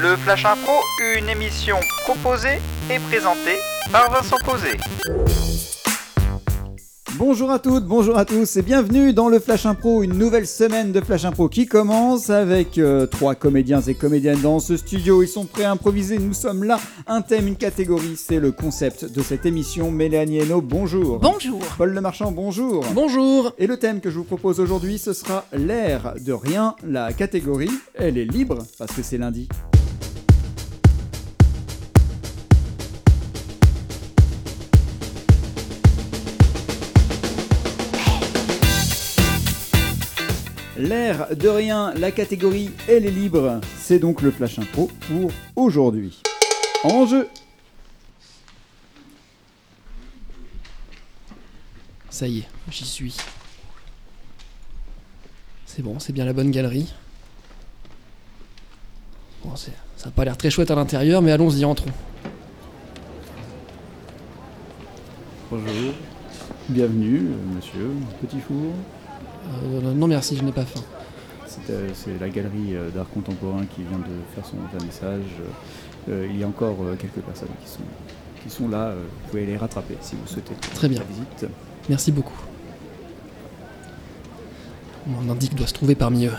Le Flash Impro, une émission proposée et présentée par Vincent Posé. Bonjour à toutes, bonjour à tous et bienvenue dans le Flash Impro, une nouvelle semaine de Flash Impro qui commence avec euh, trois comédiens et comédiennes dans ce studio. Ils sont prêts à improviser, nous sommes là. Un thème, une catégorie, c'est le concept de cette émission. Mélanie Hainaut, bonjour. Bonjour. Paul Le Marchand, bonjour. Bonjour Et le thème que je vous propose aujourd'hui, ce sera l'air de rien. La catégorie, elle est libre parce que c'est lundi. L'air de rien, la catégorie, elle est libre. C'est donc le Flash Info pour aujourd'hui. En jeu Ça y est, j'y suis. C'est bon, c'est bien la bonne galerie. Bon, ça n'a pas l'air très chouette à l'intérieur, mais allons-y, entrons. Bonjour. Bienvenue, euh, monsieur. Petit four. Euh, non merci, je n'ai pas faim. C'est euh, la galerie euh, d'art contemporain qui vient de faire son vernissage. Euh, il y a encore euh, quelques personnes qui sont, qui sont là. euh, vous pouvez les rattraper si vous souhaitez. Très bien. La visite. Merci beaucoup. Mon indique doit se trouver parmi eux.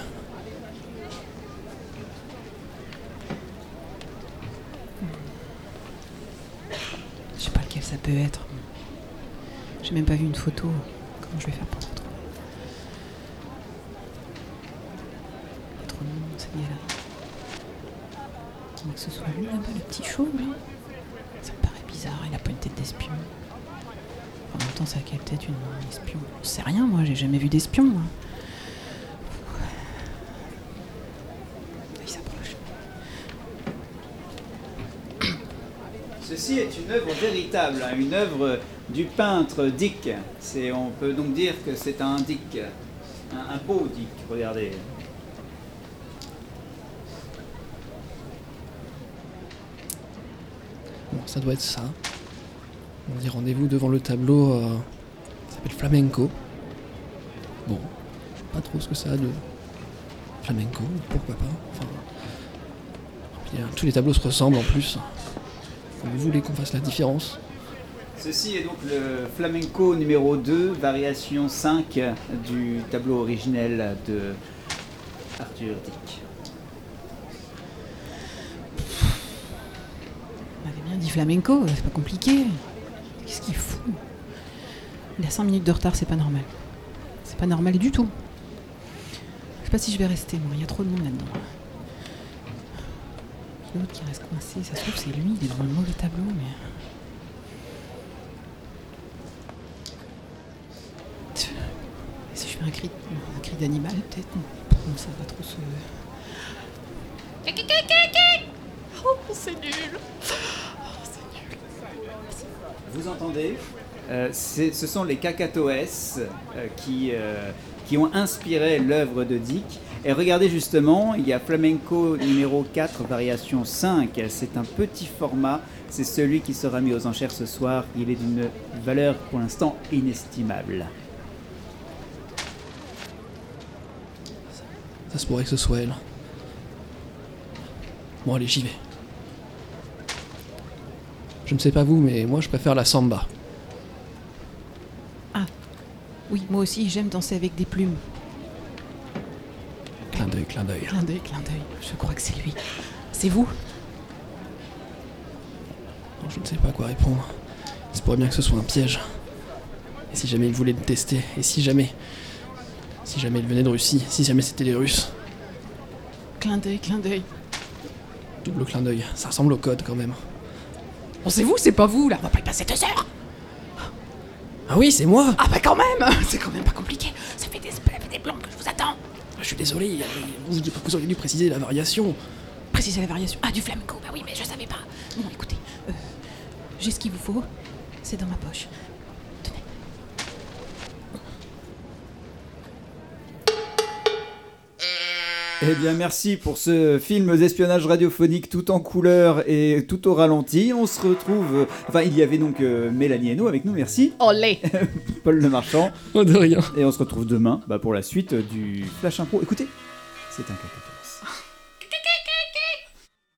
Je sais pas lequel ça peut être. J'ai même pas vu une photo. Comment je vais faire pour le retrouver Il y a trop de monde, cette galerie. À moins que ce soit lui là-bas, le petit chauve. Ça me paraît bizarre, il a pas une tête d'espion. En même temps, ça a quelle tête une un espion? Je sais rien, moi, j'ai jamais vu d'espion. Il s'approche. Ceci est une œuvre véritable, hein, une œuvre du peintre Dick. On peut donc dire que c'est un Dick, un beau Dick. Regardez. Ça doit être ça. On dit rendez-vous devant le tableau. euh, ça s'appelle Flamenco. Bon, pas trop ce que ça a de flamenco, pourquoi pas. Enfin, tous les tableaux se ressemblent en plus. Vous voulez qu'on fasse la différence Ceci est donc le flamenco numéro 2, variation 5 du tableau originel de Arthur Dick. On avait bien dit flamenco, c'est pas compliqué. Qu'est-ce qu'il fout? Il a 5 minutes de retard, c'est pas normal. C'est pas normal du tout. Je sais pas si je vais rester, moi, il y a trop de monde là-dedans. L'autre qui reste coincé, ça se trouve c'est lui, il est dans le mauvais tableau, mais. Si je fais un cri, un cri d'animal, peut-être Bon, ça va trop se. Oh, c'est nul Vous entendez Euh, Ce sont les Cacatoès euh, qui, euh, qui ont inspiré l'œuvre de Dick. Et regardez justement, il y a Flamenco numéro 4, variation 5. C'est un petit format. C'est celui qui sera mis aux enchères ce soir. Il est d'une valeur pour l'instant inestimable. Ça se pourrait que ce soit elle. Bon, allez, j'y vais. Je ne sais pas vous, mais moi je préfère la samba. Oui, moi aussi, j'aime danser avec des plumes. Clin d'œil, clin d'œil. Clin d'œil, clin d'œil. Je crois que c'est lui. C'est vous? Non, Je ne sais pas quoi répondre. Il se pourrait bien que ce soit un piège. Et si jamais il voulait me tester Et si jamais. Si jamais il venait de Russie Si jamais c'était les Russes Clin d'œil, clin d'œil. Double clin d'œil. Ça ressemble au code quand même. Bon, c'est vous, c'est pas vous, là? On va pas y passer deux heures. Ah oui, c'est moi Ah, bah quand même C'est quand même pas compliqué. Ça fait des, ça fait des plombs que je vous attends. Je suis désolé, vous, vous auriez dû préciser la variation. Précisez la variation. Ah, du flamenco. Bah oui, mais je savais pas. Bon, écoutez. euh, J'ai ce qu'il vous faut. C'est dans ma poche. Eh bien, merci pour ce film d'espionnage radiophonique tout en couleur et tout au ralenti. On se retrouve. Enfin, il y avait donc euh, Mélanie Hainaut avec nous, merci. Olé Paul Le Marchand. Oh, de rien. Et on se retrouve demain bah, pour la suite du Flash Impro. Écoutez, c'est un caca.